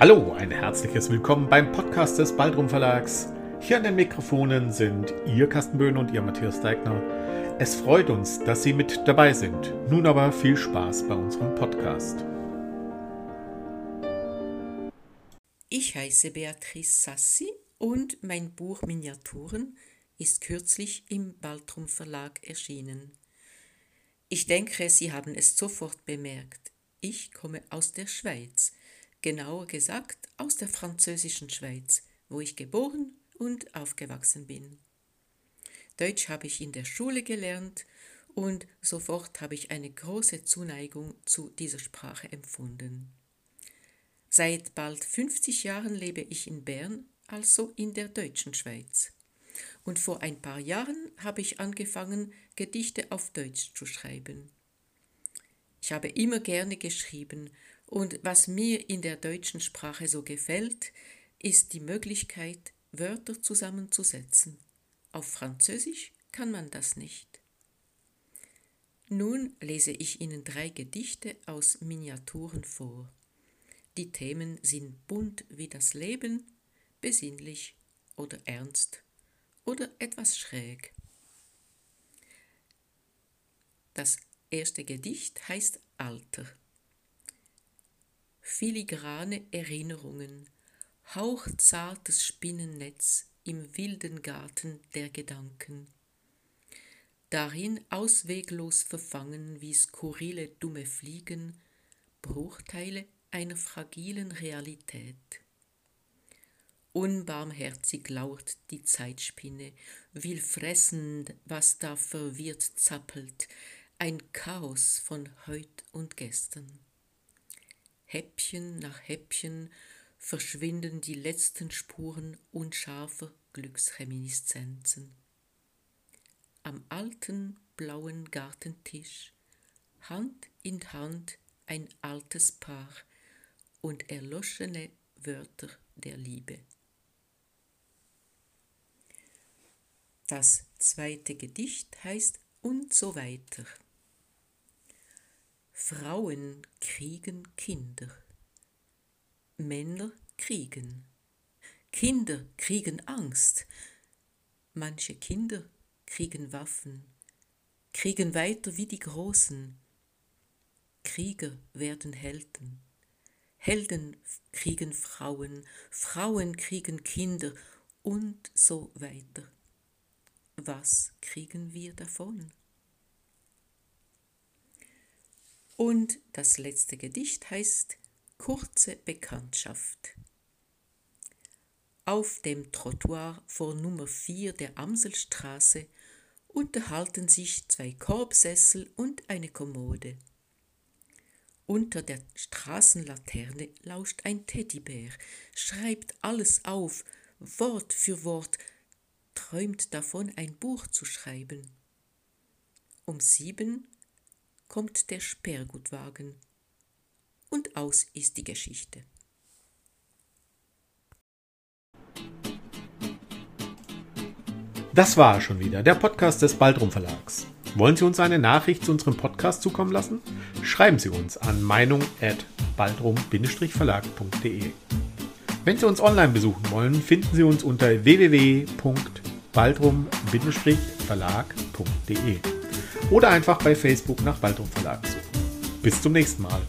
Hallo, ein herzliches Willkommen beim Podcast des Baldrum Verlags. Hier an den Mikrofonen sind Ihr Carsten Böhn und Ihr Matthias Deigner. Es freut uns, dass Sie mit dabei sind. Nun aber viel Spaß bei unserem Podcast. Ich heiße Beatrice Sassi und mein Buch Miniaturen ist kürzlich im Baldrum Verlag erschienen. Ich denke, Sie haben es sofort bemerkt. Ich komme aus der Schweiz genauer gesagt aus der französischen Schweiz, wo ich geboren und aufgewachsen bin. Deutsch habe ich in der Schule gelernt und sofort habe ich eine große Zuneigung zu dieser Sprache empfunden. Seit bald 50 Jahren lebe ich in Bern, also in der deutschen Schweiz. Und vor ein paar Jahren habe ich angefangen, Gedichte auf Deutsch zu schreiben. Ich habe immer gerne geschrieben und was mir in der deutschen Sprache so gefällt, ist die Möglichkeit, Wörter zusammenzusetzen. Auf Französisch kann man das nicht. Nun lese ich Ihnen drei Gedichte aus Miniaturen vor. Die Themen sind bunt wie das Leben, besinnlich oder ernst oder etwas schräg. Das erste Gedicht heißt Alter filigrane Erinnerungen, hauchzartes Spinnennetz im wilden Garten der Gedanken. Darin ausweglos verfangen wie skurrile dumme Fliegen, Bruchteile einer fragilen Realität. Unbarmherzig lauert die Zeitspinne, will fressen, was da verwirrt zappelt, ein Chaos von heut und gestern. Häppchen nach Häppchen verschwinden die letzten Spuren unscharfer Glücksreminiszenzen. Am alten blauen Gartentisch, Hand in Hand ein altes Paar und erloschene Wörter der Liebe. Das zweite Gedicht heißt Und so weiter. Frauen kriegen Kinder. Männer kriegen. Kinder kriegen Angst. Manche Kinder kriegen Waffen, kriegen weiter wie die Großen. Krieger werden Helden. Helden kriegen Frauen, Frauen kriegen Kinder und so weiter. Was kriegen wir davon? Und das letzte Gedicht heißt Kurze Bekanntschaft. Auf dem Trottoir vor Nummer 4 der Amselstraße unterhalten sich zwei Korbsessel und eine Kommode. Unter der Straßenlaterne lauscht ein Teddybär, schreibt alles auf, Wort für Wort, träumt davon, ein Buch zu schreiben. Um sieben kommt der Sperrgutwagen und aus ist die Geschichte. Das war schon wieder der Podcast des Baldrum Verlags. Wollen Sie uns eine Nachricht zu unserem Podcast zukommen lassen? Schreiben Sie uns an meinung@baldrum-verlag.de. Wenn Sie uns online besuchen wollen, finden Sie uns unter www.baldrum-verlag.de oder einfach bei Facebook nach Waldrum Verlag suchen. Bis zum nächsten Mal.